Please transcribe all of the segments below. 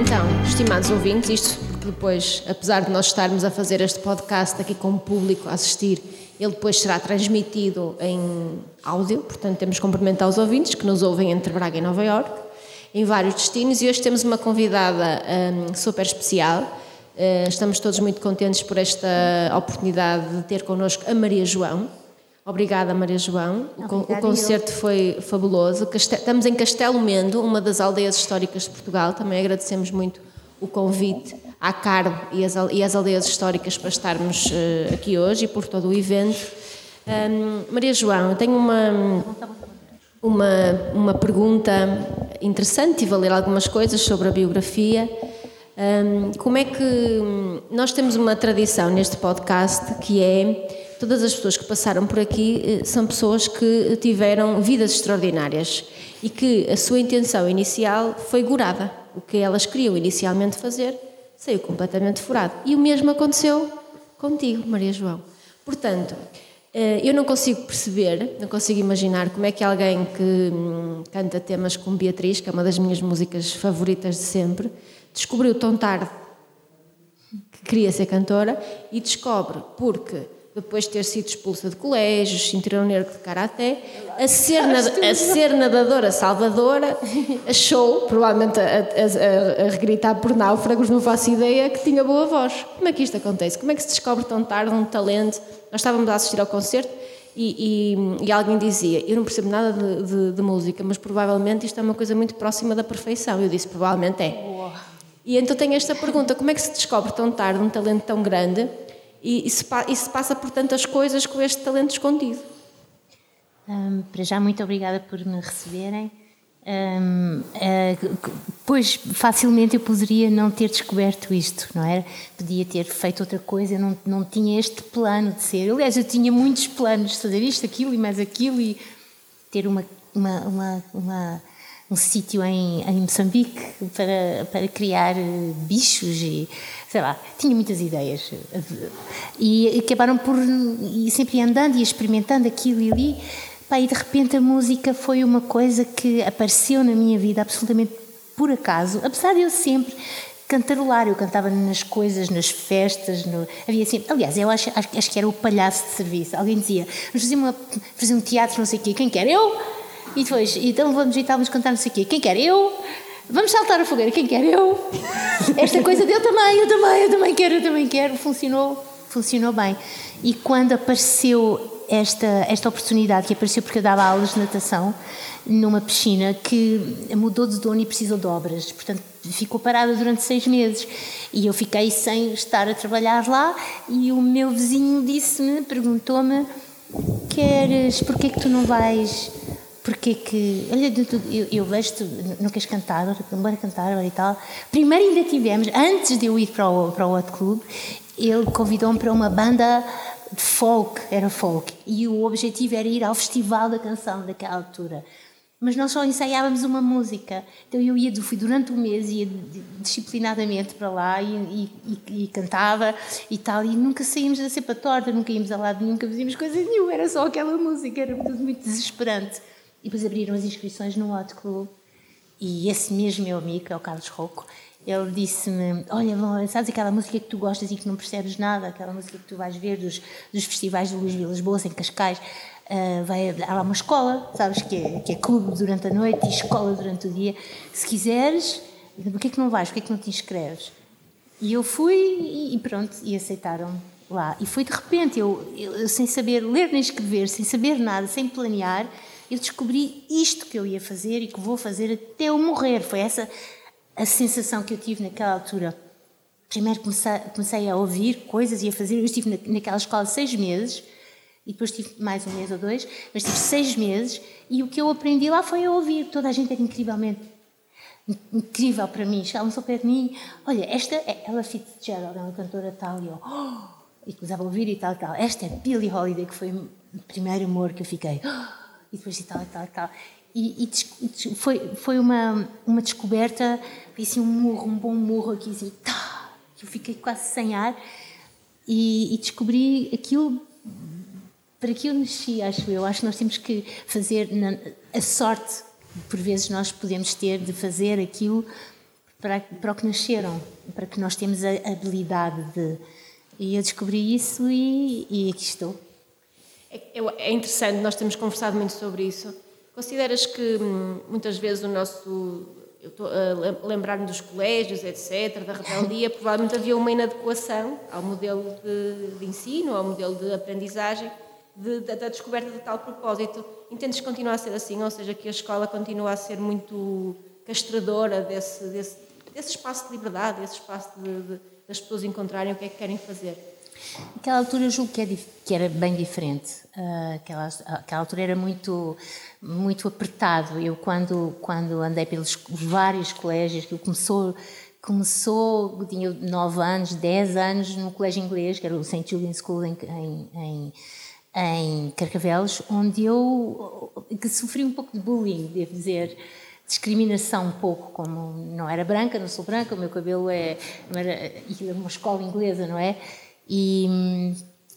Então, estimados ouvintes, isto depois, apesar de nós estarmos a fazer este podcast aqui com o público a assistir, ele depois será transmitido em áudio, portanto temos que cumprimentar os ouvintes que nos ouvem entre Braga e Nova Iorque, em vários destinos, e hoje temos uma convidada um, super especial. Uh, estamos todos muito contentes por esta oportunidade de ter connosco a Maria João. Obrigada, Maria João. Obrigada, o concerto foi fabuloso. Estamos em Castelo Mendo, uma das aldeias históricas de Portugal. Também agradecemos muito o convite à CARB e e as aldeias históricas para estarmos eh, aqui hoje e por todo o evento. Ahm, Maria João, eu tenho uma, uma, uma pergunta interessante, tive a ler algumas coisas sobre a biografia. Hum, como é que hum, nós temos uma tradição neste podcast que é todas as pessoas que passaram por aqui eh, são pessoas que tiveram vidas extraordinárias e que a sua intenção inicial foi gorada. O que elas queriam inicialmente fazer saiu completamente furado. E o mesmo aconteceu contigo, Maria João. Portanto, eh, eu não consigo perceber, não consigo imaginar como é que alguém que hum, canta temas como Beatriz, que é uma das minhas músicas favoritas de sempre, descobriu tão tarde que queria ser cantora e descobre porque depois de ter sido expulsa de colégios, cinturão negro de karaté, a ser, a ser nadadora salvadora, achou, provavelmente a, a- a- a regritar por náufragos, não faço ideia, que tinha boa voz. Como é que isto acontece? Como é que se descobre tão tarde um talento? Nós estávamos a assistir ao concerto e, e- e alguém dizia: Eu não percebo nada de, de- de música, mas provavelmente isto é uma coisa muito próxima da perfeição. Eu disse: Provavelmente é. E então tenho esta pergunta: como é que se descobre tão tarde um talento tão grande e, e se passa por tantas coisas com este talento escondido? Hum, para já, muito obrigada por me receberem. Hum, eh, pois, facilmente eu poderia não ter descoberto isto, não é? Podia ter feito outra coisa, eu não, não tinha este plano de ser. Aliás, eu tinha muitos planos de fazer isto, aquilo e mais aquilo e ter uma, uma, uma, uma- um sítio em, em Moçambique para, para criar eh, bichos e sei lá, tinha muitas ideias e acabaram por e sempre andando e experimentando aquilo e ali Pá, e de repente a música foi uma coisa que apareceu na minha vida absolutamente por acaso, apesar de eu sempre cantarolar, eu cantava nas coisas, nas festas, no- havia sempre, aliás, eu acho, acho, acho que era o palhaço de serviço, alguém dizia, vamos fazer, uma, fazer um teatro, não sei o quê, quem quer? Eu? E depois, então vamos e tal, vamos cantar não sei o quê, quem quer? Eu? Vamos saltar a fogueira, quem quer? Eu? Esta coisa de eu também, eu também, eu também quero, eu também quero, funcionou, funcionou bem. E quando apareceu esta, esta oportunidade, que apareceu porque eu dava aulas de natação numa piscina que mudou de dono e precisou de obras, portanto ficou parada durante seis meses e eu fiquei sem estar a trabalhar lá e o meu vizinho disse-me, perguntou-me queres, porquê é que tu não vais porque que, olha, eu, eu vejo-te, não queres cantar, bora cantar, e tal. Primeiro ainda tivemos, antes de eu ir para o, para o Hot Club, ele convidou-me para uma banda de folk, era folk, e o objetivo era ir ao Festival da Canção daquela altura. Mas nós só ensaiávamos uma música. Então eu ia, fui durante um mês, ia di- disciplinadamente para lá e- e- e cantava e tal, e nunca saímos da cepa torta, nunca íamos a lado nenhum, nunca fazíamos coisa nenhuma, era só aquela música, era tudo muito desesperante. E depois abriram as inscrições no Hot Club e esse mesmo meu amigo, que é o Carlos Rocco, ele disse-me: Olha, sabes aquela música que tu gostas e que não percebes nada, aquela música que tu vais ver dos, dos festivais de Luís Vilas Boas, em Cascais? ah, vai, há lá uma escola, sabes, que é, que é clube durante a noite e escola durante o dia. Se quiseres, porquê é que não vais? Porquê é que não te inscreves? E eu fui e, e pronto, e aceitaram lá. E foi de repente, eu, eu sem saber ler nem escrever, sem saber nada, sem planear, eu descobri isto que eu ia fazer e que vou fazer até eu morrer. Foi essa a sensação que eu tive naquela altura. Primeiro comecei, comecei a ouvir coisas e a fazer. Eu estive na, naquela escola seis meses e depois tive mais um mês ou dois, mas tive seis meses e o que eu aprendi lá foi a ouvir. Toda a gente era incrivelmente incrível para mim. Chegavam só perto de mim, olha, esta é Ella Fitzgerald, é uma cantora tal, e eu, oh! e começava a ouvir e tal tal. Esta é Billie Holiday, que foi o primeiro amor que eu fiquei, oh! E depois e tal e tal e tal. E, e foi, foi uma, uma descoberta, foi assim um murro, um bom murro aqui, assim, tá! eu fiquei quase sem ar, e, e descobri aquilo para que eu nasci, acho eu. Acho que nós temos que fazer a sorte, por vezes nós podemos ter de fazer aquilo para, para o que nasceram, para que nós temos a habilidade de. E eu descobri isso e, e aqui estou. É, é interessante, nós temos conversado muito sobre isso. Consideras que hum, muitas vezes o nosso. Eu estou a lembrar-me dos colégios, etc., da rebeldia, provavelmente havia uma inadequação ao modelo de, de ensino, ao modelo de aprendizagem, de, de, da descoberta de tal propósito. Entendes que continua a ser assim? Ou seja, que a escola continua a ser muito castradora desse, desse, desse espaço de liberdade, desse espaço de, das pessoas encontrarem o que é que querem fazer? Naquela altura julgo que, é, que era bem diferente. Uh, aquela, aquela altura era muito, muito apertado. Eu, quando, quando andei pelos vários colégios, que começou, começou, tinha 9 anos, 10 anos, no colégio inglês, que era o St. Julian School em, em, em, em Carcavelos, onde eu que sofri um pouco de bullying, devo dizer discriminação um pouco, como não era branca, não sou branca, o meu cabelo é, era, é uma escola inglesa, não é? E,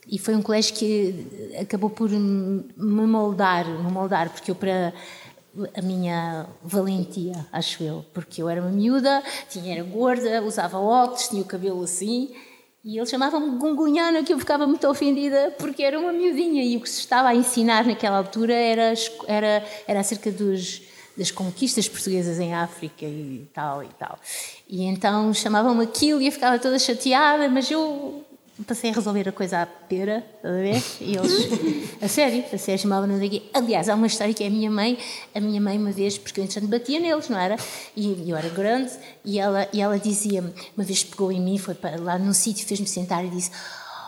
e foi um colégio que acabou por me moldar, me moldar, porque eu para a minha valentia, acho eu, porque eu era uma miúda, tinha era gorda, usava óculos, tinha o cabelo assim, e ele chamava-me gungunhana, que eu ficava muito ofendida porque era uma miudinha, e o que se estava a ensinar naquela altura era, era, era acerca dos, das conquistas portuguesas em África e tal e tal. E então chamavam-me aquilo e eu ficava toda chateada, mas eu passei a resolver a coisa à pera, a ver? E eles, a sério, a sério, chamavam-no daqui. Aliás, há uma história que é a minha mãe, a minha mãe uma vez, porque eu entretanto batia neles, não era? E eu era grande, e ela, e ela dizia-me, uma vez pegou em mim, foi para lá num sítio, fez-me sentar e disse.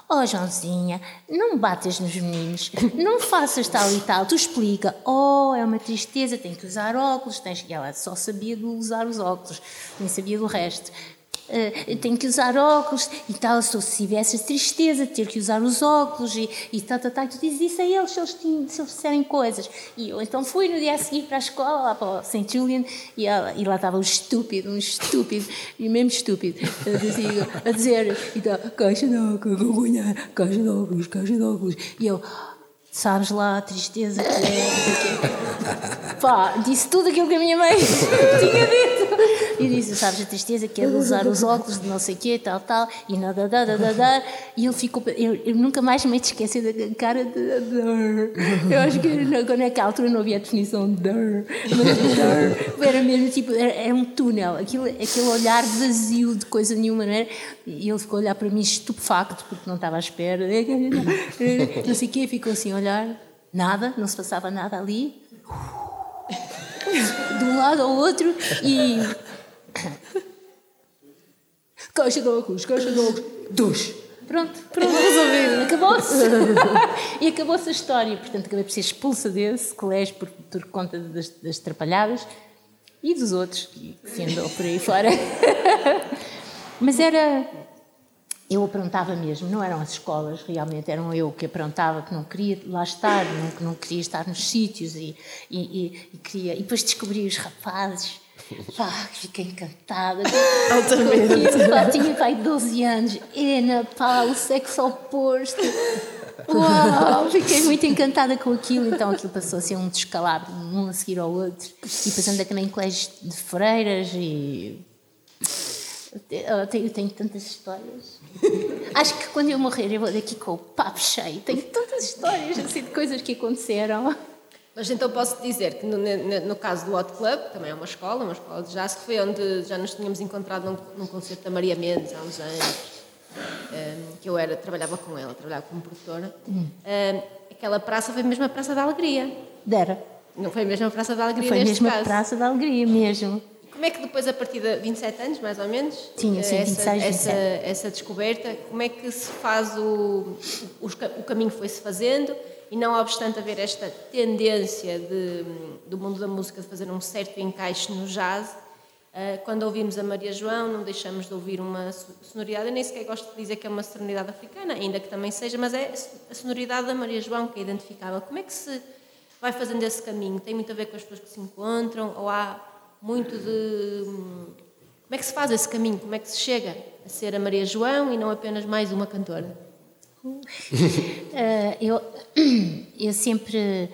Oh, Joãozinha, não batas nos meninos, não faças tal e tal. Tu explica, oh, é uma tristeza, tem que usar óculos. Tens... E ela só sabia de usar os óculos, nem sabia do resto uh, tenho que usar óculos e tal, se tivesse tristeza ter que usar os óculos e, e tal, tal, tal, tu dizes isso a eles se eles, tinham, disserem coisas. E eu então fui no dia a seguir para a escola, lá para o St. Julian, e, ela, e lá estava um estúpido, um estúpido, e mesmo estúpido, a dizer, a dizer então, caixa de óculos, caixa de óculos, caixa de óculos. E eu, sabes lá a tristeza que é. Pá, disse tudo aquilo que a minha mãe tinha dito. E disse, sabes a tristeza que é usar os óculos de não sei o quê, tal, tal, e nada, da, da, da, da. E ele ficou. Eu, eu nunca mais me esqueci da cara de. Eu acho que naquela altura não havia a definição de. Mas era mesmo tipo. Era, era um túnel, aquilo, aquele olhar vazio de coisa nenhuma, não era? E ele ficou a olhar para mim estupefacto, porque não estava à espera. Não sei o quê, ficou assim, olha olhar, nada, não se passava nada ali. De um lado ao outro e. Caixa de óculos, caixa de óculos. Dois. Pronto, pronto, resolvido. Acabou-se. e acabou-se a história. Portanto, acabei por ser expulsa desse colégio por, por conta das, das atrapalhadas e dos outros que se andou por aí fora. Mas era eu aprontava mesmo, não eram as escolas, realmente eram eu que aprontava, que não queria lá estar, não, que não queria estar nos sítios e, e, e, e queria. E depois descobri os rapazes. Pá, fiquei encantada. Altamente. Pá, tinha pai 12 anos. Ena, pá, o sexo oposto. Uau, fiquei muito encantada com aquilo. Então aquilo passou a ser um descalabro, um a seguir ao outro. E depois andei também em colégios de freiras e eu tenho, eu tenho tantas histórias. Acho que quando eu morrer eu vou daqui com o papo cheio. Tenho tantas histórias assim de coisas que aconteceram. Mas então posso dizer que no, no, no, caso do Hot Club, também é uma escola, uma escola de jazz, que foi onde já nos tínhamos encontrado num, num concerto da Maria Mendes há uns anos, um, que eu era, trabalhava com ela, trabalhava como produtora. Hum. Um, aquela praça foi mesmo a Praça da Alegria. Dera. Não foi mesmo a Praça da Alegria Foi mesmo a Praça da Alegria mesmo. Como é que depois, a partir de 27 anos, mais ou menos, Tinha, sim, essa, 26, essa, essa, descoberta, como é que se faz o, o, o caminho foi-se fazendo e não obstante haver esta tendência de, do mundo da música de fazer um certo encaixe no jazz, eh, quando ouvimos a Maria João, não deixamos de ouvir uma sonoridade, eu nem sequer gosto de dizer que é uma sonoridade africana, ainda que também seja, mas é a sonoridade da Maria João que é identificável. Como é que se vai fazendo esse caminho? Tem muito a ver com as pessoas que se encontram ou há muito de como é que se faz esse caminho, como é que se chega a ser a Maria João e não apenas mais uma cantora? Uh, eu, eu sempre.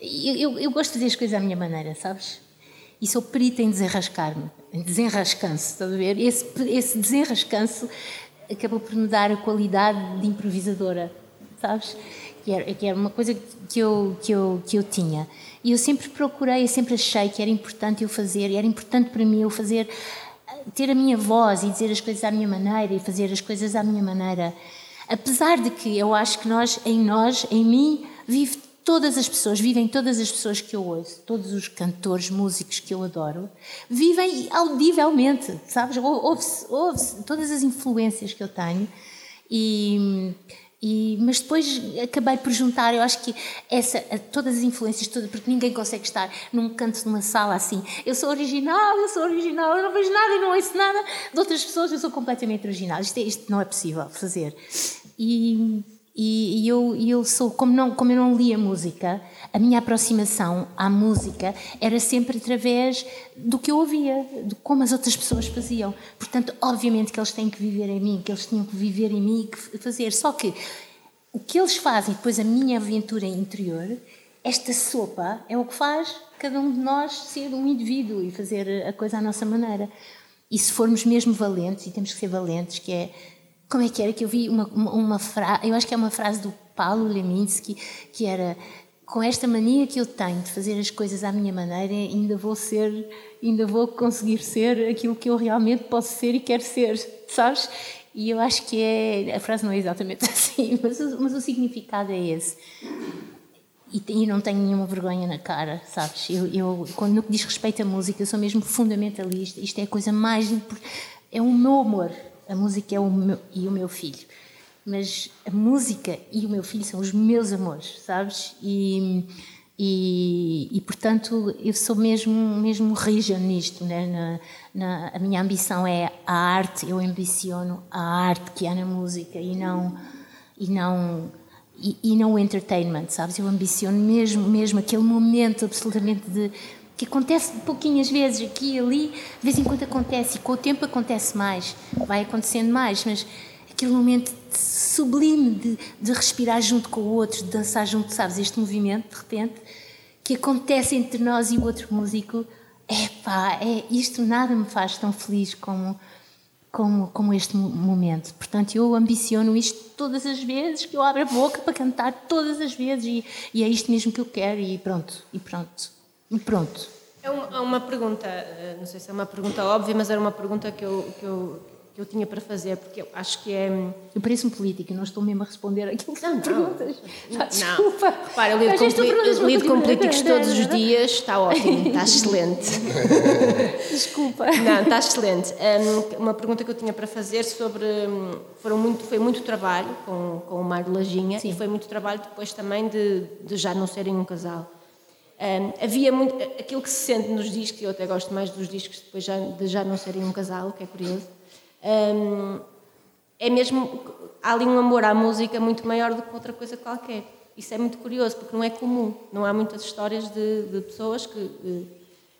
Eu, eu, gosto de fazer as coisas à minha maneira, sabes? E sou perita em desenrascar-me, em desenrascanço, estás a ver? Esse, esse desenrascanço acabou por me dar a qualidade de improvisadora, sabes? Que era, que era uma coisa que eu, que, eu, que eu tinha. E eu sempre procurei, eu sempre achei que era importante eu fazer, era importante para mim eu fazer, ter a minha voz e dizer as coisas à minha maneira e fazer as coisas à minha maneira. Apesar de que eu acho que nós, em nós, em mim, vive todas as pessoas, vivem todas as pessoas que eu ouço, todos os cantores, músicos que eu adoro, vivem audivelmente, sabes? Ouve-se, ouve-se todas as influências que eu tenho e e, mas depois acabei por juntar, eu acho que essa, todas as influências, todas, porque ninguém consegue estar num canto de uma sala assim. Eu sou original, eu sou original, eu não vejo nada e não ouço nada de outras pessoas, eu sou completamente original. Isto, é, isto não é possível fazer. E, e, e eu, eu sou, como, não, como eu não lia música, a minha aproximação à música era sempre através do que eu ouvia, de como as outras pessoas faziam. Portanto, obviamente que eles têm que viver em mim, que eles tinham que viver em mim e fazer. Só que o que eles fazem, depois a minha aventura interior, esta sopa é o que faz cada um de nós ser um indivíduo e fazer a coisa à nossa maneira. E se formos mesmo valentes, e temos que ser valentes, que é como é que era que eu vi uma, uma, uma frase, eu acho que é uma frase do Paulo Leminski, que era com esta mania que eu tenho de fazer as coisas à minha maneira, ainda vou ser, ainda vou conseguir ser aquilo que eu realmente posso ser e quero ser, sabes? E eu acho que é, a frase não é exatamente assim, mas, mas o significado é esse. E, e, não tenho nenhuma vergonha na cara, sabes? Eu, eu, quando no que diz respeito à música, eu sou mesmo fundamentalista. Isto é a coisa mais. É o meu amor. A música é o meu, e o meu filho. Mas a música e o meu filho são os meus amores, sabes? E, e, e portanto, eu sou mesmo, mesmo rija nisto. Né? Na, na, a minha ambição é a arte, eu ambiciono a arte que há na música e não. E não e, e não o entertainment, sabes? Eu ambiciono mesmo, mesmo aquele momento absolutamente de que acontece pouquinhas vezes aqui e ali, de vez em quando acontece e com o tempo acontece mais, vai acontecendo mais, mas aquele momento sublime de, de respirar junto com o outro, de dançar junto, sabes, este movimento de repente que acontece entre nós e o outro músico, é pá, é, isto nada me faz tão feliz como, como, como este momento. Portanto, eu ambiciono isto todas as vezes que eu abro a boca para cantar, todas as vezes, e, e é isto mesmo que eu quero, e pronto, e pronto. E pronto. É uma, é uma, pergunta, eh, não sei se é uma pergunta óbvia, mas era uma pergunta que eu, que eu, que eu tinha para fazer, porque eu acho que é. Eu pareço um político, não estou mesmo a responder aquilo que não, perguntas. Não, desculpa. Repara, eu lido, com, lido com políticos todos os dias, está ótimo, está excelente. Desculpa. Não, está excelente. uma pergunta que eu tinha para fazer sobre. Foram muito, foi muito trabalho com, com o Mário Lajinha Sim. e foi muito trabalho depois também de, de já não serem um casal. Um, havia muito, aquilo que se sente nos discos, e eu até gosto mais dos discos depois já, de já não serem um casal, que é curioso, um, é mesmo, há ali um amor à música muito maior do que outra coisa qualquer. Isso é muito curioso, porque não é comum, não há muitas histórias de, de pessoas que de,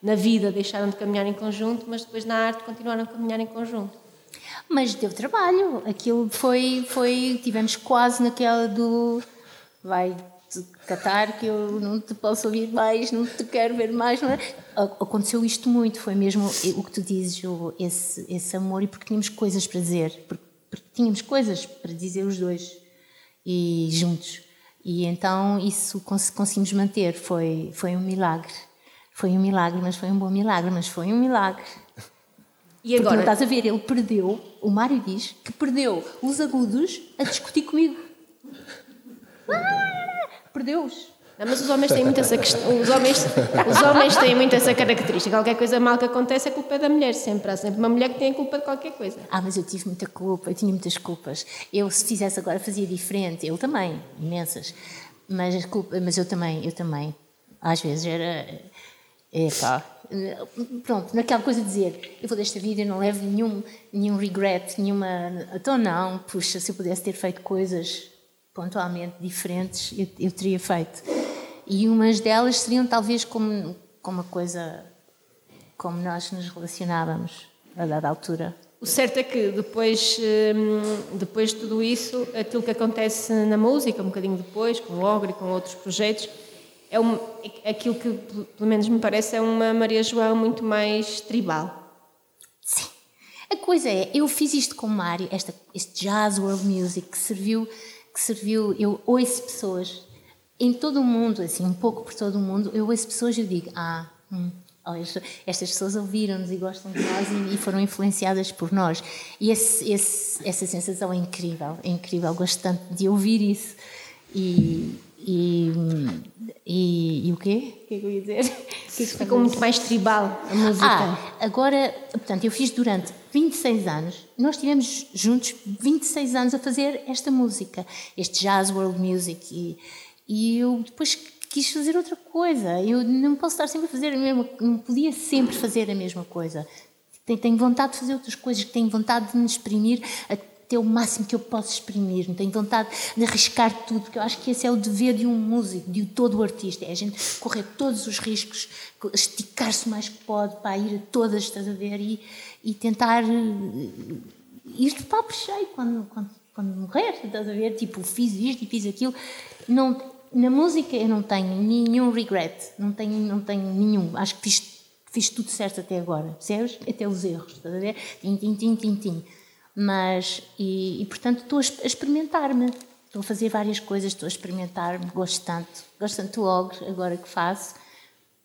na vida deixaram de caminhar em conjunto, mas depois na arte continuaram a caminhar em conjunto. Mas deu trabalho, aquilo foi, foi tivemos quase naquela do vai catar que eu não te posso ouvir mais, não te quero ver mais. É? Aconteceu isto muito, foi mesmo o que tu dizes, esse, esse amor, e porque tínhamos coisas para dizer, porque, porque tínhamos coisas para dizer os dois e juntos. E então isso conseguimos manter, foi, foi um milagre. Foi um milagre, mas foi um bom milagre, mas foi um milagre. E agora? Porque não estás a ver, ele perdeu, o Mário diz que perdeu os agudos a discutir comigo. Ah! Perdeu-os. Mas os homens têm muito essa questão, os homens, os homens têm muito essa característica. Qualquer coisa mal que acontece, a culpa é da mulher sempre. Há sempre uma mulher que tem a culpa de qualquer coisa. Ah, mas eu tive muita culpa, eu tinha muitas culpas. Eu, se fizesse agora, fazia diferente. Eu também, imensas. Mas, culpa, mas eu também, eu também. Às vezes era. É pá. Pronto, naquela coisa de dizer, eu vou desta vida, eu não levo nenhum, nenhum regret, nenhuma. Então, não, puxa, se eu pudesse ter feito coisas pontualmente diferentes eu, eu, teria feito. E umas delas seriam talvez como, como uma coisa como nós nos relacionávamos a dada altura. O certo é que depois, hum, depois de tudo isso, aquilo que acontece na música, um bocadinho depois, com o Ogre e com outros projetos, é um, aquilo que, pelo menos me parece, é uma Maria João muito mais tribal. Sim. A coisa é, eu fiz isto com Mário, esta, este jazz world music que serviu, que serviu, eu ouço pessoas em todo o mundo, assim, um pouco por todo o mundo, eu ouço pessoas e eu digo, ah, hum, oh, estas pessoas ouviram-nos e gostam de nós e, foram influenciadas por nós. E esse, esse, essa sensação é incrível, é incrível, gosto tanto de ouvir isso. E, e, e, e o quê? O que é que eu ia dizer? Que ficou muito mais tribal, a música. Ah, agora, portanto, eu fiz durante 26 anos, nós estivemos juntos 26 anos a fazer esta música, este jazz world music, e, e eu depois quis fazer outra coisa. Eu não posso estar sempre a fazer a mesma, não podia sempre fazer a mesma coisa. Tenho vontade de fazer outras coisas, tenho vontade de me exprimir até o máximo que eu posso exprimir, não tenho vontade de arriscar tudo, porque eu acho que esse é o dever de um músico, de todo o artista, é a gente correr todos os riscos, esticar-se o mais que pode para ir a todas, estás a ver, e, e tentar eh, ir de papo cheio quando, quando, quando morrer, estás a ver, tipo, fiz isto e fiz aquilo. Não, na música eu não tenho nenhum regret, não tenho, não tenho nenhum. Acho que fiz, fiz tudo certo até agora, percebes? Até os erros, estás a ver? Tim, tim, tim, tim, tim. Mas, e, e portanto estou a experimentar-me, estou a fazer várias coisas, estou a experimentar-me, gosto tanto. Gosto tanto do Ogre, agora que faço,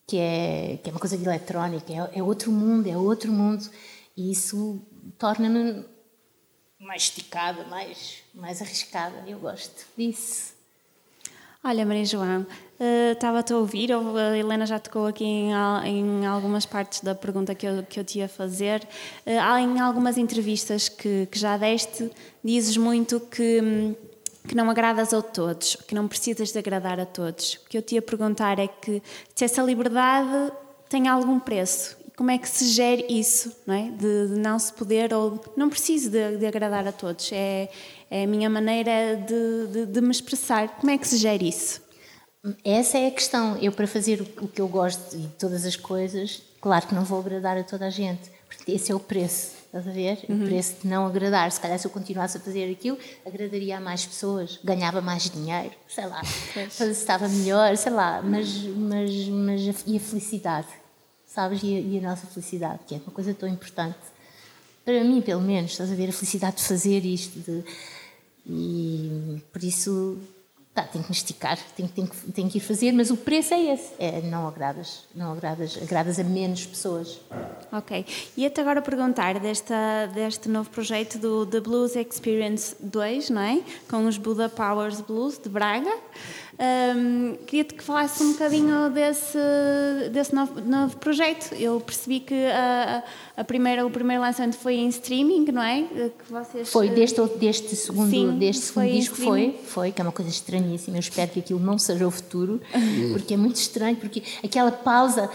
que é, que é uma coisa de eletrónica, é, é outro mundo, é outro mundo, e isso torna-me mais esticada, mais, mais arriscada. Eu gosto disso. Olha, Maria João, estava-te a ouvir, a Helena já tocou aqui em, em, algumas partes da pergunta que eu, que eu te ia fazer. Uh, em algumas entrevistas que, que já deste, dizes muito que, que não agradas a todos, que não precisas de agradar a todos. O que eu te ia perguntar é que se essa liberdade tem algum preço como é que se gere isso, não é? De, de não se poder ou não preciso de, de, agradar a todos. É, é a minha maneira de, de, me expressar. Como é que se gera isso? Essa é a questão. Eu, para fazer o que eu gosto e todas as coisas, claro que não vou agradar a toda a gente, porque esse é o preço. Estás a ver? Uhum. O preço de não agradar. Se calhar, se eu continuasse a fazer aquilo, agradaria a mais pessoas, ganhava mais dinheiro, sei lá, estava melhor, sei lá. Mas, mas, mas e a felicidade? sabes? E a, e a, nossa felicidade, que é uma coisa tão importante. Para mim, pelo menos, estás a ver a felicidade de fazer isto. De, e por isso, tá, tenho que me esticar, tenho, tenho, tenho que ir fazer, mas o preço é esse: é não agradas, não agradas, agradas a menos pessoas. Ok. E até agora perguntar desta, deste novo projeto do The Blues Experience 2, não é? Com os Buddha Powers Blues de Braga. Um, Queria-te que falasse um bocadinho desse, desse novo, novo projeto. Eu percebi que a, a, primeira, o primeiro lançamento foi em streaming, não é? Que vocês, foi, deste, deste segundo, sim, deste segundo disco foi, foi, que é uma coisa estranhíssima. Eu espero que aquilo não seja o futuro, porque é muito estranho, porque aquela pausa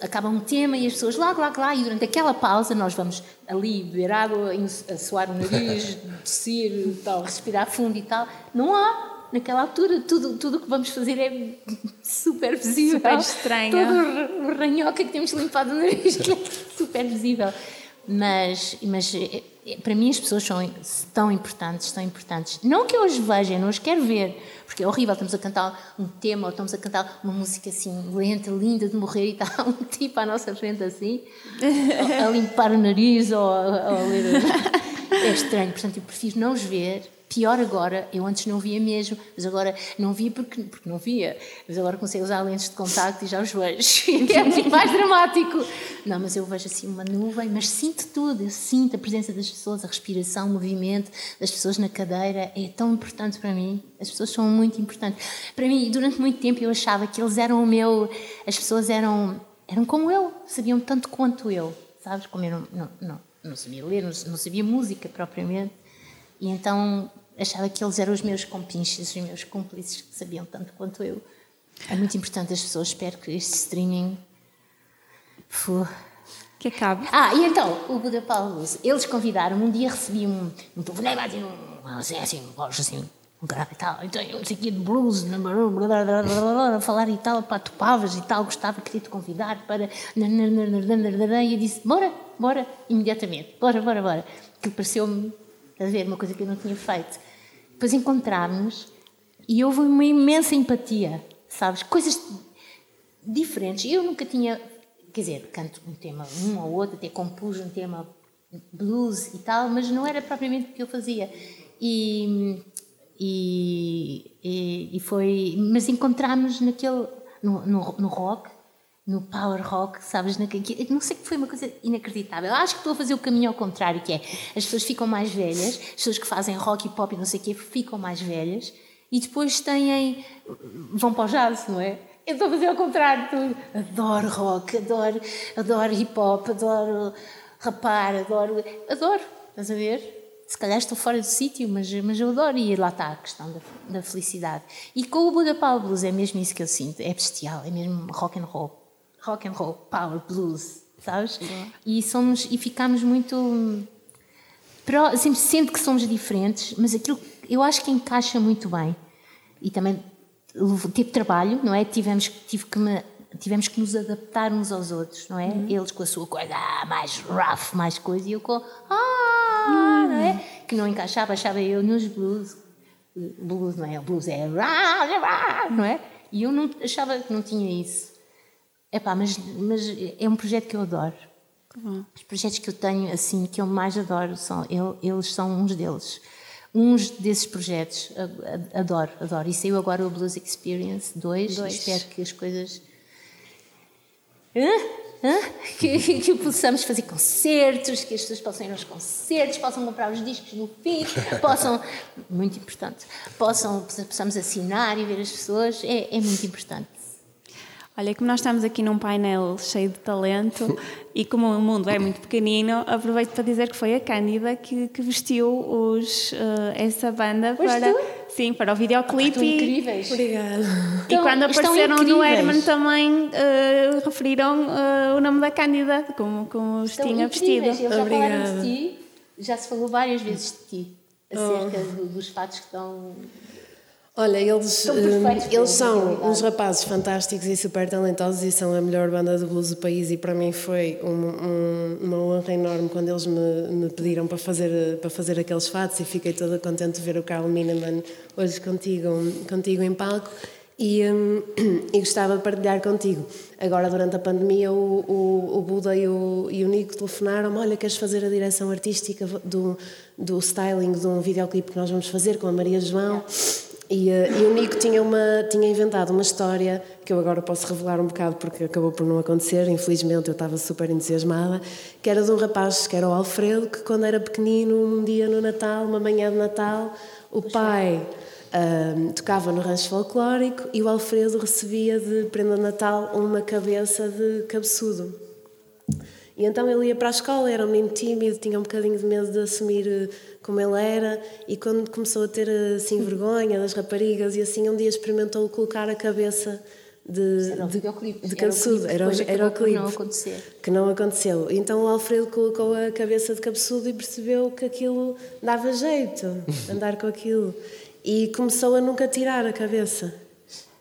acaba um tema e as pessoas lá, lá, lá, e durante aquela pausa nós vamos ali beber água, a suar o nariz, tossir, tal, respirar fundo e tal. Não há naquela altura tudo tudo que vamos fazer é super visível. Super estranho. Todo o ranhoca que temos limpado no nariz é super visível. Mas, mas é, é, para mim as pessoas são tão importantes, tão importantes. Não que eu as veja, não as quero ver, porque é horrível, estamos a cantar um tema ou estamos a cantar uma música assim lenta, linda de morrer e está um tipo à nossa frente assim, a, limpar o nariz ou a, a ler. É estranho, portanto eu prefiro não os ver Pior agora, eu antes não via mesmo, mas agora não via porque, porque não via, mas agora a usar lentes de contacto e já os vejo. é muito mais dramático. Não, mas eu vejo assim uma nuvem, mas sinto tudo, eu sinto a presença das pessoas, a respiração, o movimento das pessoas na cadeira, é tão importante para mim. As pessoas são muito importantes. Para mim, durante muito tempo eu achava que eles eram o meu, as pessoas eram, eram como eu, sabiam tanto quanto eu, sabes? Como eu não, não, não, não sabia ler, não, não sabia música propriamente. E então achava que eles eram os meus compinches, os meus cúmplices que sabiam tanto quanto eu. É muito importante as pessoas, espero que este streaming. Que acabe. Ah, e então, o Buda Paulo eles convidaram-me, um dia recebi um, um telefonema, assim, um, assim, assim, um assim, um cara e tal, então eu sei de blues, a falar e tal, pá, topavas e tal, gostava, queria te convidar para. E eu disse, bora, bora, imediatamente, bora, bora, bora. Que pareceu-me, a ver, uma coisa que eu não tinha feito. Depois encontrámos e houve uma imensa empatia, sabes? Coisas diferentes. Eu nunca tinha, quer dizer, canto um tema, um ou outro, até compus um tema blues e tal, mas não era propriamente o que eu fazia. E, e, e, e foi. Mas encontramos naquele. No, no, no, rock, no power rock, sabes? Naquele, não sei que foi uma coisa inacreditável. Acho que estou a fazer o caminho ao contrário, que é as pessoas ficam mais velhas, as pessoas que fazem rock e pop e não sei o quê ficam mais velhas e depois têm. vão para o jazz, não é? Eu estou a fazer ao contrário. Tudo. Adoro rock, adoro, adoro hip hop, adoro rapar, adoro. Adoro, estás a ver? Se calhar estou fora do sítio, mas, mas eu adoro e lá está a questão da, da felicidade. E com o Buda Power Blues é mesmo isso que eu sinto, é bestial, é mesmo rock and roll. Rock and roll, power blues, sabes? E somos e ficamos muito sempre sinto que somos diferentes, mas aquilo eu acho que encaixa muito bem. E também teve trabalho, não é? Tivemos, tive que me, tivemos que nos adaptar uns aos outros, não é? Uhum. Eles com a sua coisa ah, mais rough, mais coisa, e eu com ah, uhum. não é? Que não encaixava, achava eu nos blues. Blues não é? O blues é não é? E eu não, achava que não tinha isso. Epá, mas, mas é um projeto que eu adoro. Uhum. Os projetos que eu tenho, assim, que eu mais adoro, são, eles são uns deles uns desses projetos. Adoro, adoro. E saiu agora o Blues Experience 2. Espero que as coisas. Hã? Hã? Que, que, possamos fazer concertos, que as pessoas possam ir aos concertos, possam comprar os discos no fim, possam. Muito importante. Possam, possamos assinar e ver as pessoas. É, é muito importante. Olha, como nós estamos aqui num painel cheio de talento e como o mundo é muito pequenino, aproveito para dizer que foi a Cândida que, que vestiu os, uh, essa banda para, sim, para o videoclipe. Ah, incríveis. Obrigada. E então, quando apareceram no Herman também uh, referiram uh, o nome da Cândida, como, como os tinha vestido. Eles já Obrigada. falaram de ti, já se falou várias vezes de ti, acerca oh. dos fatos que estão Olha, eles, uh, eles são uns rapazes fantásticos e super talentosos e são a melhor banda de blues do país e para mim foi um, um, uma honra enorme quando eles me, me, pediram para fazer, para fazer aqueles fatos e fiquei toda contente de ver o Carl Mineman hoje contigo, contigo em palco e, um, e gostava de partilhar contigo. Agora, durante a pandemia, o, o, o Buda e o, e o Nico telefonaram-me: Olha, queres fazer a direção artística do, do styling de um videoclipe que nós vamos fazer com a Maria João? E, uh, e, o Nico tinha, uma, tinha inventado uma história que eu agora posso revelar um bocado porque acabou por não acontecer, infelizmente eu estava super entusiasmada, que era de um rapaz que era o Alfredo, que quando era pequenino, um dia no Natal, uma manhã de Natal, o pai uh, tocava no rancho folclórico e o Alfredo recebia de prenda de Natal uma cabeça de cabeçudo. E então ele ia para a escola, era um menino tímido, tinha um bocadinho de medo de assumir eh, como ele era, e quando começou a ter assim vergonha das raparigas e assim, um dia experimentou colocar a cabeça de, era de, de cabeçudo. Era, era o clipe. Não acontecer. Que não aconteceu. Então o Alfredo colocou a cabeça de cabeçudo e percebeu que aquilo dava jeito, andar com aquilo. E começou a nunca tirar a cabeça.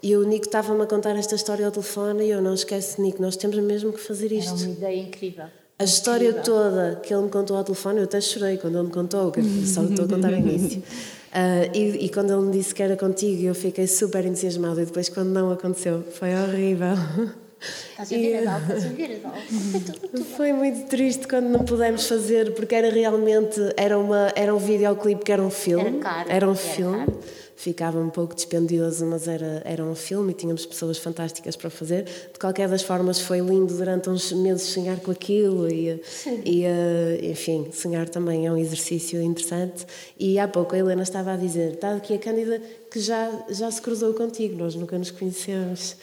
E o Nico estava-me a contar esta história ao telefone e eu não esqueço, Nico, nós temos mesmo que fazer isto. Era uma ideia incrível. A história toda que ele me contou ao telefone, eu até chorei quando ele me contou, só estou a contar o início. Uh, e, e, quando ele me disse que era contigo, eu fiquei super entusiasmada. E depois, quando não aconteceu, foi horrível. Estás a ver, Adal? Estás a ver, Adal? Foi muito triste quando não pudemos fazer, porque era realmente era, uma, era um videoclipe que era um filme. Era caro. Era um filme. Caro ficava um pouco dispendioso, mas era, era um filme e tínhamos pessoas fantásticas para fazer. De qualquer das formas, foi lindo durante uns meses sonhar com aquilo e, e eh, enfim, sonhar também é um exercício interessante. E há pouco a Helena estava a dizer: está aqui a Cândida que já, já se cruzou contigo, nós nunca nos conhecemos.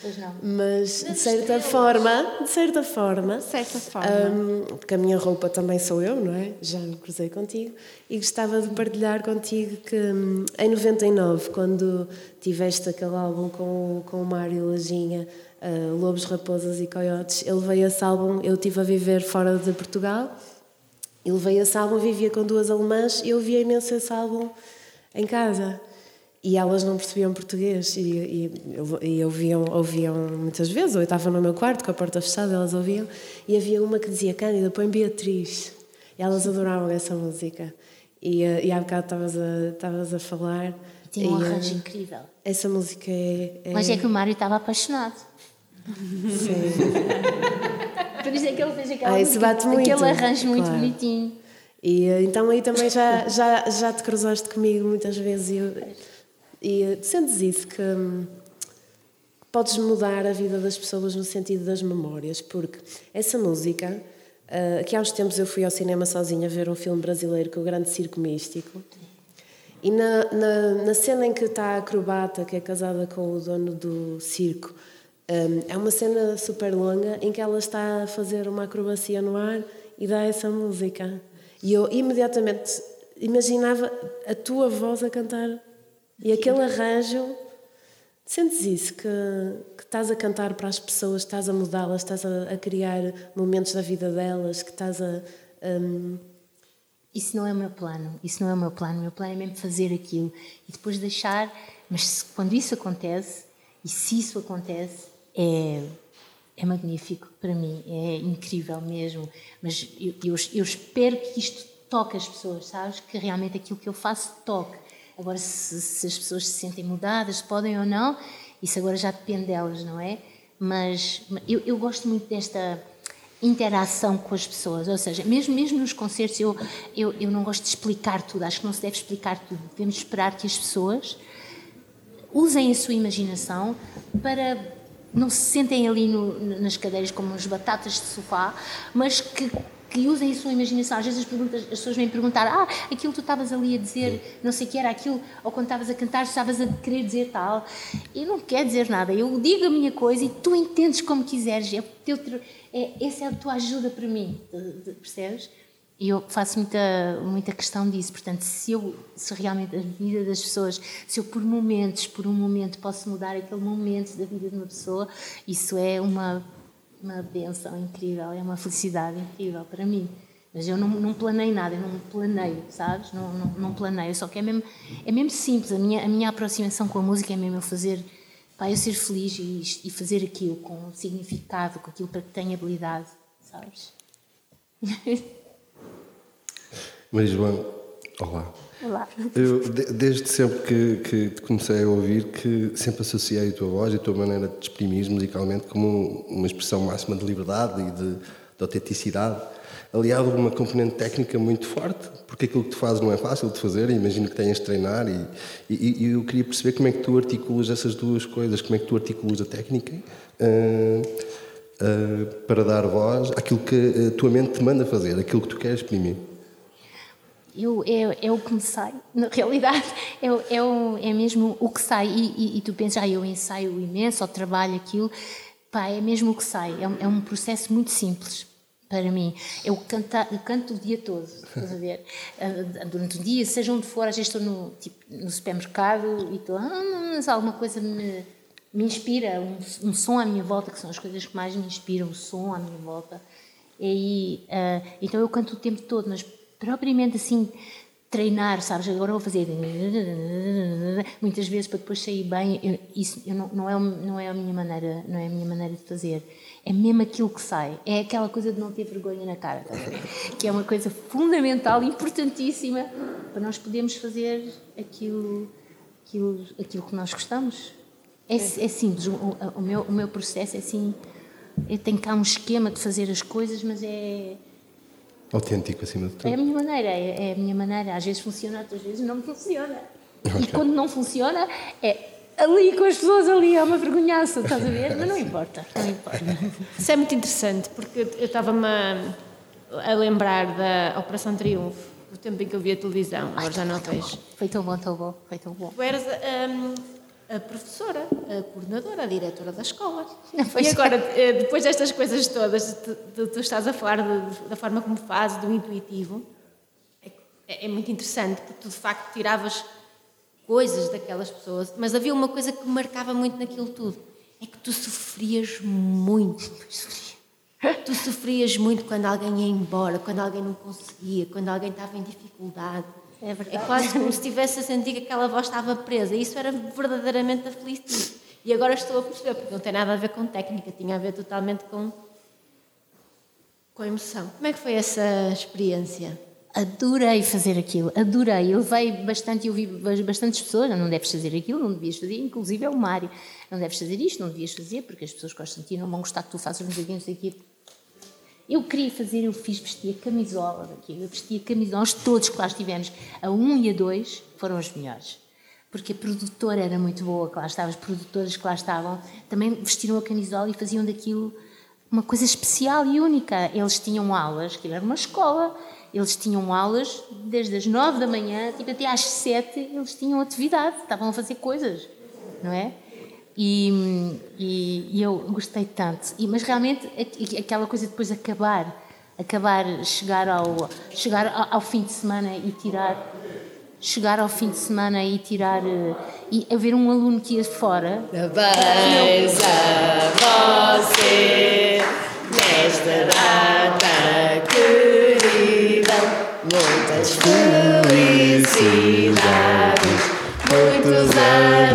Mas de certa forma, de certa forma, de certa forma. Um, porque a minha roupa também sou eu, não é? Já me cruzei contigo e gostava de partilhar contigo que hum, em 99, quando tiveste aquele álbum com, com o Mário Lajinha, uh, Lobos, Raposas e Coiotes, ele veio esse álbum, eu estive a viver fora de Portugal, ele veio esse álbum, vivia com duas alemãs e eu via imenso esse álbum em casa. E elas não percebiam português e, e, e, ouviam, ouviam muitas vezes, ou eu estava no meu quarto com a porta fechada, elas ouviam, e havia uma que dizia Cândida, põe Beatriz. E elas adoravam essa música. E, e há bocado estavas a, a falar. Tinha um arranjo e, incrível. Essa música é, é, Mas é que o Mário estava apaixonado. Sim. Por isso é que ele fez aquela ah, isso bate muito, aquele arranjo muito claro. bonitinho. E então aí também já, já, já te cruzaste comigo muitas vezes e, eu, e sentes isso, que hum, podes mudar a vida das pessoas no sentido das memórias, porque essa música, uh, que há uns tempos eu fui ao cinema sozinha ver um filme brasileiro que é o Grande Circo Místico, e na, na, na cena em que está a acrobata, que é casada com o dono do circo, um, é uma cena super longa em que ela está a fazer uma acrobacia no ar e dá essa música. E eu imediatamente imaginava a tua voz a cantar e aquele arranjo. Sentes isso, que, que estás a cantar para as pessoas, estás a mudá-las, estás a, a, criar momentos da vida delas, que estás a. Um... Isso não é o meu plano, isso não é o meu plano. O meu plano é mesmo fazer aquilo e depois deixar. Mas se, quando isso acontece, e se isso acontece, é, é magnífico para mim, é incrível mesmo. Mas eu, eu, eu, espero que isto toque as pessoas, sabes? Que realmente aquilo que eu faço toque. Agora, se, se as pessoas se sentem mudadas, podem ou não, isso agora já depende delas, não é? Mas eu, eu gosto muito desta interação com as pessoas, ou seja, mesmo, mesmo nos concertos eu, eu, eu não gosto de explicar tudo, acho que não se deve explicar tudo, devemos esperar que as pessoas usem a sua imaginação para não se sentem ali no, nas cadeiras como uns batatas de sofá, mas que, que usem a sua imaginação. Às vezes as, perguntas, as pessoas vêm perguntar: Ah, aquilo tu estavas ali a dizer, não sei o que era aquilo, ou quando estavas a cantar, estavas a querer dizer tal. Eu não quero dizer nada, eu digo a minha coisa e tu entendes como quiseres. É, teu, é, essa é a tua ajuda para mim, percebes? E eu faço muita, muita questão disso. Portanto, se eu, se realmente a vida das pessoas, se eu por momentos, por um momento, posso mudar aquele momento da vida de uma pessoa, isso é uma, uma benção incrível, é uma felicidade incrível para mim. Mas eu não, não planei nada, eu não planeio, sabes? Não, não, não planeio, só que é mesmo, é mesmo simples. A minha, a minha aproximação com a música é mesmo eu fazer, pá, eu ser feliz e, e fazer aquilo com significado, com aquilo para que tenho habilidade, sabes? Maria João, olá. Olá. Eu, desde sempre que, que te comecei a ouvir, que sempre associei a tua voz e a tua maneira de exprimir musicalmente como uma expressão máxima de liberdade e de, de autenticidade, aliado a uma componente técnica muito forte, porque aquilo que tu fazes não é fácil de fazer, imagino que tenhas de treinar e, e, e, eu queria perceber como é que tu articulas essas duas coisas, como é que tu articulas a técnica uh, uh, para dar voz àquilo que a tua mente te manda fazer, aquilo que tu queres exprimir eu, o que me sai, na realidade, é, é, é mesmo o que sai. E, e, e, tu pensas, ah, eu ensaio imenso, ou trabalho aquilo, pá, é mesmo o que sai. É, é um processo muito simples para mim. Eu, canta, eu canto o dia todo, estás a ver? Ah, durante o dia, seja onde for, às vezes estou no, tipo, no supermercado e estou, ah, mas alguma coisa me, me inspira, um, um, som à minha volta, que são as coisas que mais me inspiram, o som à minha volta. E aí, uh, então eu canto o tempo todo, mas propriamente assim treinar, sabes? Agora vou fazer muitas vezes para depois sair bem. Eu, isso eu não, não, é, não é a minha maneira, não é a minha maneira de fazer. É mesmo aquilo que sai. É aquela coisa de não ter vergonha na cara, que é uma coisa fundamental, importantíssima para nós podermos fazer aquilo, aquilo, aquilo que nós gostamos. É, é simples. O, o, meu, o meu processo é assim. Eu tenho cá um esquema de fazer as coisas, mas é Autêntico, acima de tudo. É a minha maneira, é, é a minha maneira. Às vezes funciona, outras vezes não funciona. Okay. E quando não funciona, é ali com as pessoas ali, é uma vergonhaça, estás a ver? Mas não importa, não importa. Isso é muito interessante, porque eu estava-me a, a, lembrar da Operação Triunfo, do tempo em que eu via televisão, agora já não vejo. Foi tão bom, tão bom, foi tão bom. Tu eras um, a professora, a coordenadora, a diretora da escola. e agora, eh, depois destas coisas todas, tu, tu estás a falar de, da forma como fazes, do intuitivo, é, é, muito interessante, porque tu de facto tiravas coisas daquelas pessoas, mas havia uma coisa que marcava muito naquilo tudo, é que tu sofrias muito. Tu sofrias muito quando alguém ia embora, quando alguém não conseguia, quando alguém estava em dificuldade. É verdade. É quase como se estivesse a sentir que aquela voz estava presa. Isso era verdadeiramente a felicidade. E agora estou a perceber, porque não tem nada a ver com técnica, tinha a ver totalmente com, com emoção. Como é que foi essa experiência? Adorei fazer aquilo, adorei. Eu levei bastante, eu vi bastantes pessoas, não deves fazer aquilo, não devias fazer, inclusive é o Mário, não deves fazer isto, não devias fazer, porque as pessoas gostam de ti, não vão gostar que tu faças uns joguinhos aqui. Eu queria fazer, eu fiz, vestia camisola daquilo, eu vestia camisolas, todos que lá estivemos, a 1 um e a 2 foram os melhores. Porque a produtora era muito boa, que lá estava, as produtoras que lá estavam, também vestiram a camisola e faziam daquilo uma coisa especial e única. Eles tinham aulas, aquilo era uma escola, eles tinham aulas desde as nove da manhã, tipo até às sete, eles tinham atividade, estavam a fazer coisas, não é? E, e, e eu gostei tanto. E, mas realmente aquela coisa de depois acabar, acabar, chegar ao, chegar ao, ao fim de semana e tirar chegar ao fim de semana e tirar e haver um aluno que ia fora Parabéns a você nesta data querida muitas felicidades muitos anos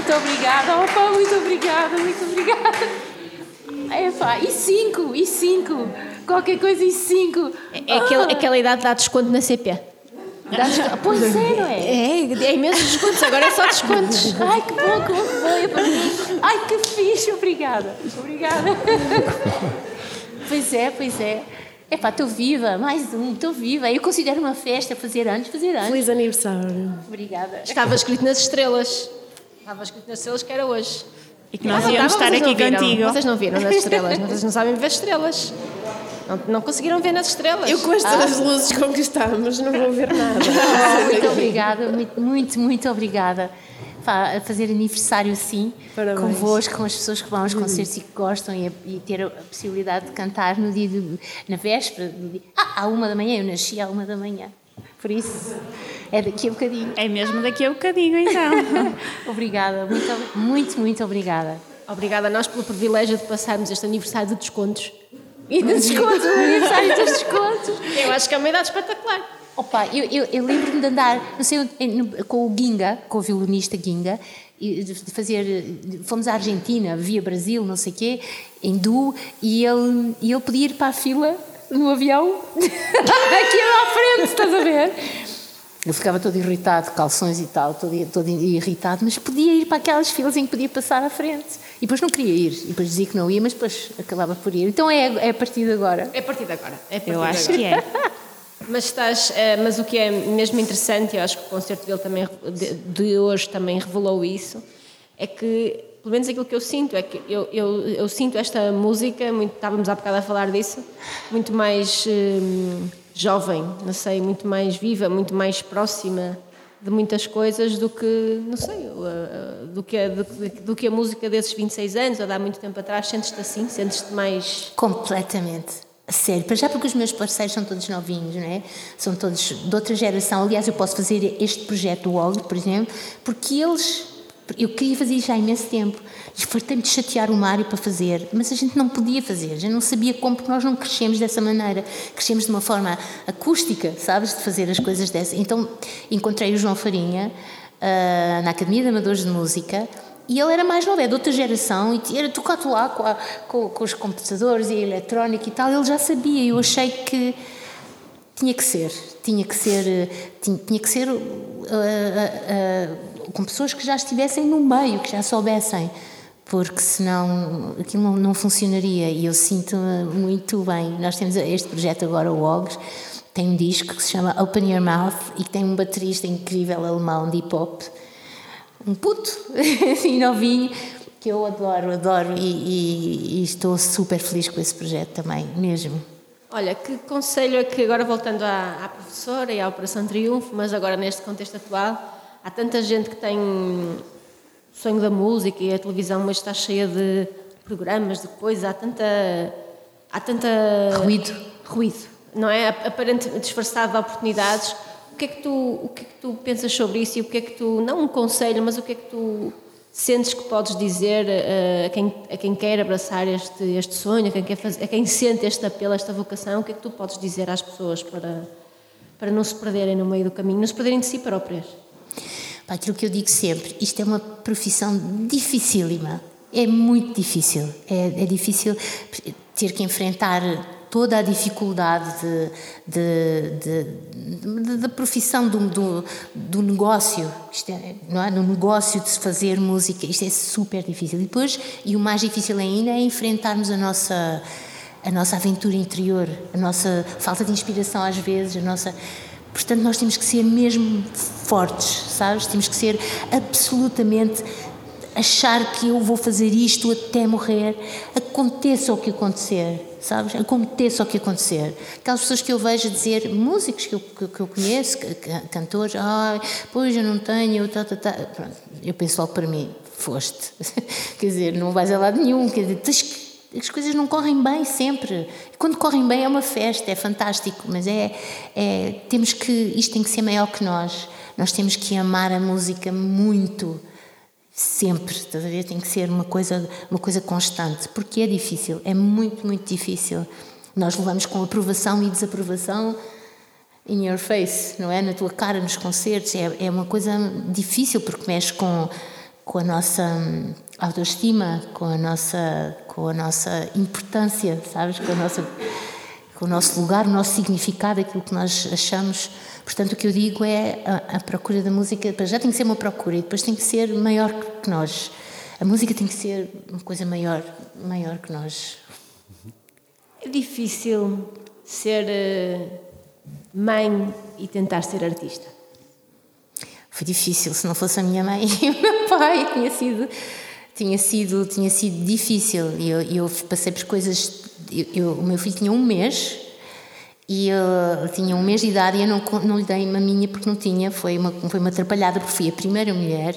muito obrigada. Opa, muito obrigada, muito obrigada. Epá, e cinco, e cinco. Qualquer coisa e cinco. É aquele, aquela idade dá desconto na CP. Dá desconto. Pois é, não é? É, é imensos descontos, agora é só descontos. Ai, que bom, que bom que foi. para mim. Ai, que fixe, obrigada. Obrigada. Pois é, pois é. Epá, estou viva, mais um, estou viva. Eu considero uma festa fazer anos, fazer anos. Feliz aniversário Obrigada. Estava escrito nas estrelas. Estava escrito nas estrelas que era hoje. E que nós Ah, íamos estar aqui contigo. Vocês não viram nas estrelas, vocês não sabem ver estrelas. Não, não conseguiram ver nas estrelas. eu com estas luzes conquistámos não vou ver nada Muito obrigada, muito, muito, muito obrigada. Pá, a fazer aniversário assim, Parabéns. convosco, com as pessoas que vão aos concertos e que gostam e, a- e ter a possibilidade de cantar no dia de, na véspera, dia, ah, à uma da manhã, eu nasci à uma da manhã. Por isso, é daqui a bocadinho. É mesmo daqui a bocadinho, então. Obrigada, muito, muito, muito obrigada. Obrigada a nós pelo privilégio de passarmos este aniversário de descontos. E de descontos, o aniversário dos descontos. Eu acho que é uma idade espetacular. Opa, eu, eu, eu lembro-me de andar, não sei, com o Ginga, com o violonista Ginga, e de de fazer. Fomos à Argentina, via Brasil, não sei o quê, em duo, e ele, e ele podia ir para a fila no avião, aqui à frente, estás a ver? Eu ficava todo irritado, calções e tal, todo, todo irritado, mas podia ir para aquelas filas em que podia passar à frente. E depois não queria ir, e depois dizia que não ia, mas depois acabava por ir. Então é, é a partir de agora. É a partir de agora. É partir Eu de acho agora. que é. Mas, estás, eh, mas o que é mesmo interessante, eu acho que o concerto dele também, de, de hoje também revelou isso, é que, pelo menos aquilo que eu sinto, é que eu, eu, eu sinto esta música, muito, estávamos há bocado a falar disso, muito mais hum, jovem, não sei, muito mais viva, muito mais próxima de muitas coisas do que, não sei, uh, do que, a, do, do que a música desses 26 anos ou de há muito tempo atrás. Sentes-te assim? Sentes-te mais. Completamente. Sério, para já porque os meus parceiros são todos novinhos, não é? São todos de outra geração. Aliás, eu posso fazer este projeto do OG, por exemplo, porque eles. Eu queria fazer isto há imenso tempo. Fartei-me de chatear o Mário para fazer, mas a gente não podia fazer, a gente não sabia como, porque nós não crescemos dessa maneira. Crescemos de uma forma acústica, sabes, de fazer as coisas dessa. Então encontrei o João Farinha ah, na Academia de Amadores de Música e ele era mais novo, é de outra geração, e era tocado lá com, a- com- com os computadores e a eletrónica e tal, ele já sabia, e eu achei que tinha que ser, tinha que ser, eh, tinha, tinha que ser eh, eh, com pessoas que já estivessem no meio, que já soubessem, porque senão aquilo não, não funcionaria, e eu sinto-me muito bem. Nós temos este projeto agora, o OGS, tem um disco que se chama Open Your Mouth e que tem um baterista incrível alemão de hip hop, um puto, assim novinho, que eu adoro, adoro e, e- e estou super feliz com esse projeto também, mesmo. Olha, que conselho é que, agora voltando à, à professora e à Operação Triunfo, mas agora neste contexto atual, há tanta gente que tem sonho da música e a televisão mas está cheia de programas, de coisas, há tanta. Há tanta. Ruído. Ruído, não é? Aparente disfarçado de oportunidades. O que é que tu, o que é que tu pensas sobre isso e o que é que tu, não um conselho, mas o que é que tu sentes que podes dizer uh, a, quem, a quem quer abraçar este, este sonho, a quem, quer fazer, a quem sente este apelo, esta vocação, o que é que tu podes dizer às pessoas para, para não se perderem no meio do caminho, não se perderem de si próprias? Para aquilo que eu digo sempre, isto é uma profissão dificílima. É muito difícil. É, é difícil ter que enfrentar toda a dificuldade da profissão do, do, do negócio, é, não é? no negócio de se fazer música, isto é super difícil. E depois, e o mais difícil ainda é enfrentarmos a nossa, a nossa aventura interior, a nossa falta de inspiração às vezes, a nossa Portanto, nós temos que ser mesmo fortes, sabes? Temos que ser absolutamente achar que eu vou fazer isto até morrer, aconteça o que acontecer, sabes? Aconteça o que acontecer. Aquelas pessoas que eu vejo dizer, músicos que eu, que, que eu conheço, cantores, ah, pois eu não tenho, tá, tá, tá. Pronto, eu penso logo para mim, foste. quer dizer, não vais a lado nenhum, quer dizer, tens que as coisas não correm bem sempre. Quando correm bem é uma festa, é fantástico, mas é, é temos que isto tem que ser maior que nós. Nós temos que amar a música muito sempre, estás a? Tem que ser uma coisa, uma coisa constante, porque é difícil, é muito, muito difícil. Nós levamos com aprovação e desaprovação in your face, não é? Na tua cara, nos concertos. É, é uma coisa difícil porque mexe com, com a nossa autoestima, com a nossa, com a nossa importância, sabes? Com, a nossa, com o nosso lugar, o nosso significado, aquilo que nós achamos. Portanto, o que eu digo é a, a procura da música, já tem que ser uma procura e depois tem que ser maior que nós. A música tem que ser uma coisa maior, maior que nós. É difícil ser eh, mãe e tentar ser artista. Foi difícil, se não fosse a minha mãe e o meu pai, tinha sido tinha sido, tinha sido difícil. Eu, eu passei por coisas. Eu, o meu filho tinha um mês e eu tinha um mês de idade e eu não, não lhe dei maminha porque não tinha. Foi uma, foi uma atrapalhada, porque fui a primeira mulher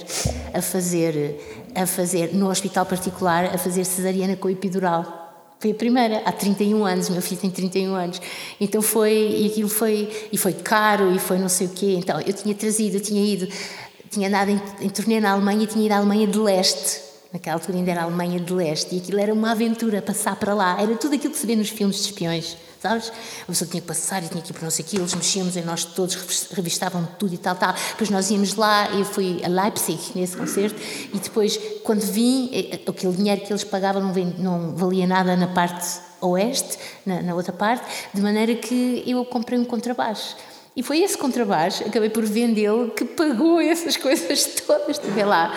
a fazer, a fazer no hospital particular, a fazer cesariana com epidural. Foi a primeira, há 31 anos, meu filho tem 31 anos. Então foi, e aquilo foi, e foi caro, e foi não sei o quê. Então eu tinha trazido, eu tinha ido, tinha andado em, em turnê na Alemanha e tinha ido à Alemanha de leste Naquela altura ainda era a Alemanha de Leste e aquilo era uma aventura passar para lá. Era tudo aquilo que se vê nos filmes de espiões, sabes? A pessoa tinha que passar e tinha que ir para não sei o quê, eles mexíamos em nós todos, revistavam tudo e tal, tal. Depois nós íamos lá, eu fui a Leipzig nesse concerto e depois, quando vim, eh, aquele dinheiro que eles pagavam não valia nada na parte oeste, na, na outra parte, de maneira que eu comprei um contrabaixo. E foi esse contrabaixo, acabei por vendê-lo, que pagou essas coisas todas. Estive lá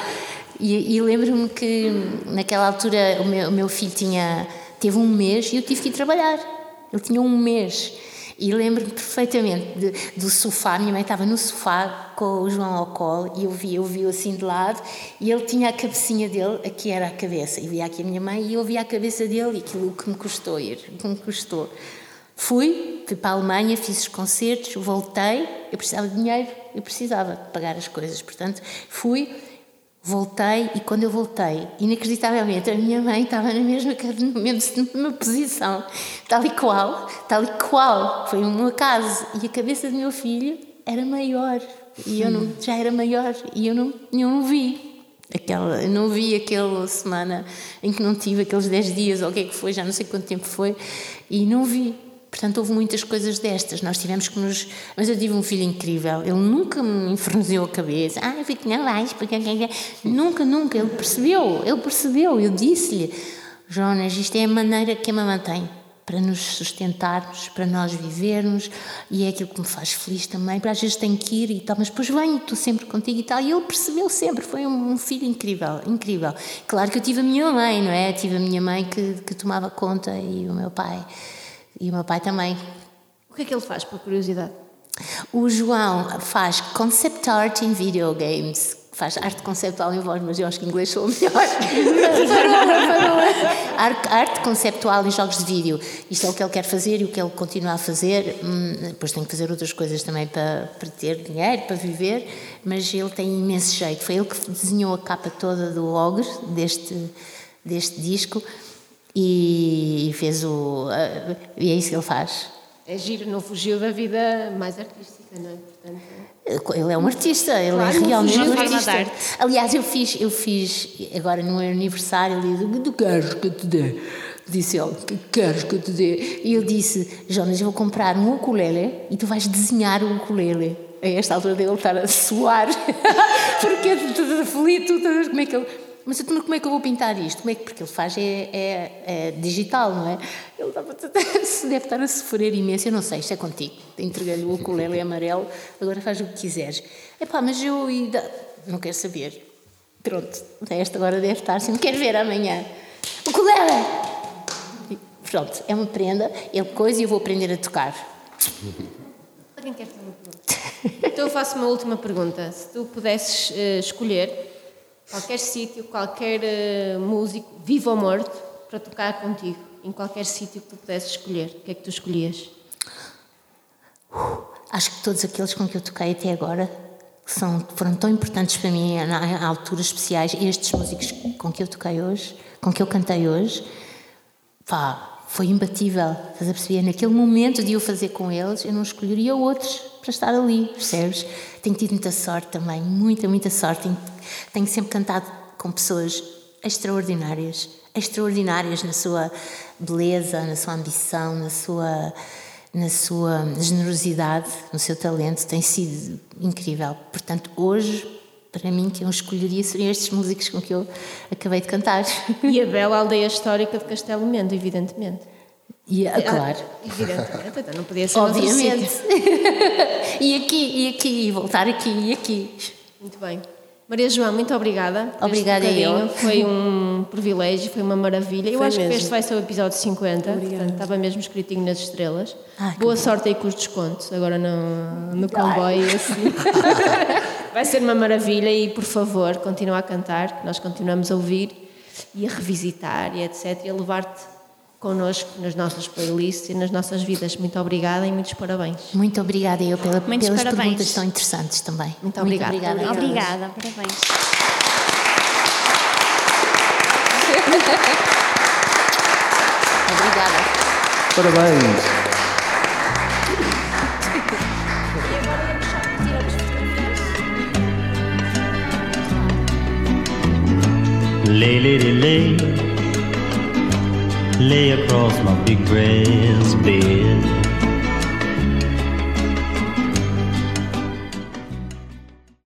e, e lembro-me que naquela altura o meu, o meu, filho tinha, teve um mês e eu tive que ir trabalhar. Ele tinha um mês. E lembro-me perfeitamente de, do sofá, minha mãe estava no sofá com o João ao colo e eu vi, eu vi assim de lado e ele tinha a cabecinha dele, aqui era a cabeça, e via aqui a minha mãe e eu via a cabeça dele e aquilo que me custou ir, que me custou. Fui, fui para a Alemanha, fiz os concertos, voltei, eu precisava de dinheiro, eu precisava de pagar as coisas, portanto fui, Voltei e quando eu voltei, inacreditavelmente, a minha mãe estava na mesma, mesma posição, tal e qual, tal e qual. Foi um acaso. E a cabeça do meu filho era maior. E eu não, já era maior. E eu não, eu não vi. Aquela, eu não vi aquela semana em que não tive aqueles 10 dias ou o que é que foi, já não sei quanto tempo foi, e não vi. Portanto, houve muitas coisas destas. Nós tivemos que nos. Mas eu tive um filho incrível. Ele nunca me enfranceu a cabeça. Ah, eu fico não vais, porque. Nunca, nunca. Ele percebeu. Ele percebeu. Eu disse-lhe: Jonas, isto é a maneira que a me mantém para nos sustentarmos, para nós vivermos, e é aquilo que me faz feliz também. Para às vezes tenho que ir e tal, mas depois venho, estou sempre contigo e tal. E ele percebeu sempre, foi um, filho incrível, incrível. Claro que eu tive a minha mãe, não é? Tive a minha mãe que, que tomava conta e o meu pai. E o meu pai também. O que é que ele faz, por curiosidade? O João faz concept art em videogames. faz arte conceptual em voz, mas eu acho que em inglês sou melhor. arte, arte conceptual em jogos de vídeo. Isto é o que ele quer fazer e o que ele continua a fazer. Hum, depois tem que fazer outras coisas também para, para ter dinheiro, para viver, mas ele tem imenso jeito. Foi ele que desenhou a capa toda do Ogre, deste, deste disco, e fez o. E é isso que ele faz. É giro, não fugiu da vida mais artística, não é? Portanto... Ele é um artista, ele claro, é realmente um artista. Aliás, eu fiz, eu fiz agora no aniversário, ele disse: Tu queres que eu te dê? Disse ele: Que queres que eu te dê? E eu disse: Jonas, eu vou comprar um ukulele e tu vais desenhar o ukulele. A esta altura dele estar a suar, porque é tudo aflito, como é que ele mas então, como é que eu vou pintar isto? Como é que, porque ele faz é, é, é digital, não é? Ele deve estar a sofrer imenso, eu não sei, isto é contigo. Entreguei-lhe o ukulele amarelo, agora faz o que quiseres. Epá, mas eu não quero saber. Pronto, esta agora deve estar assim, não quero ver amanhã. Ukulele! Pronto, é uma prenda, é coisa e eu vou aprender a tocar. Alguém quer fazer uma pergunta? Então eu faço uma última pergunta. Se tu pudesses uh, escolher qualquer sítio, qualquer uh, músico, vivo ou morto, para tocar contigo, em qualquer sítio que tu pudesses escolher, o que é que tu escolhias? Acho que todos aqueles com que eu toquei até agora são, foram tão importantes para mim em alturas especiais. Estes músicos com que eu toquei hoje, com que eu cantei hoje, pá, foi imbatível. Estás a perceber? Naquele momento de eu fazer com eles, eu não escolheria outros para estar ali, percebes? Tenho tido muita sorte também, muita, muita sorte. Tenho, tenho sempre cantado com pessoas extraordinárias, extraordinárias na sua beleza, na sua ambição, na sua, na sua generosidade, no seu talento. Tem sido incrível. Portanto, hoje, para mim, quem eu escolheria seriam estes músicos com que eu acabei de cantar. E a bela aldeia histórica de Castelo Mendo, evidentemente. E, ah, claro. Evidentemente, então não podia ser Obviamente. e aqui, e aqui, e voltar aqui, e aqui. Muito bem. Maria João, muito obrigada. Obrigada eu. Foi um privilégio, foi uma maravilha. Eu foi acho mesmo. que este vai ser o episódio 50, portanto, estava mesmo escritinho nas estrelas. Ah, Boa sorte aí com os descontos, agora no, no comboio. Assim. vai ser uma maravilha e, por favor, continua a cantar, que nós continuamos a ouvir e a revisitar e etc. E a levar-te connosco nas nossas playlists e nas nossas vidas. Muito obrigada e muitos parabéns. Muito obrigada eu pela, pelas parabéns. perguntas tão interessantes também. Muito obrigada. Muito obrigada. obrigada. Parabéns. obrigada. Parabéns. Lay, lay, lay lay across my big brass bed.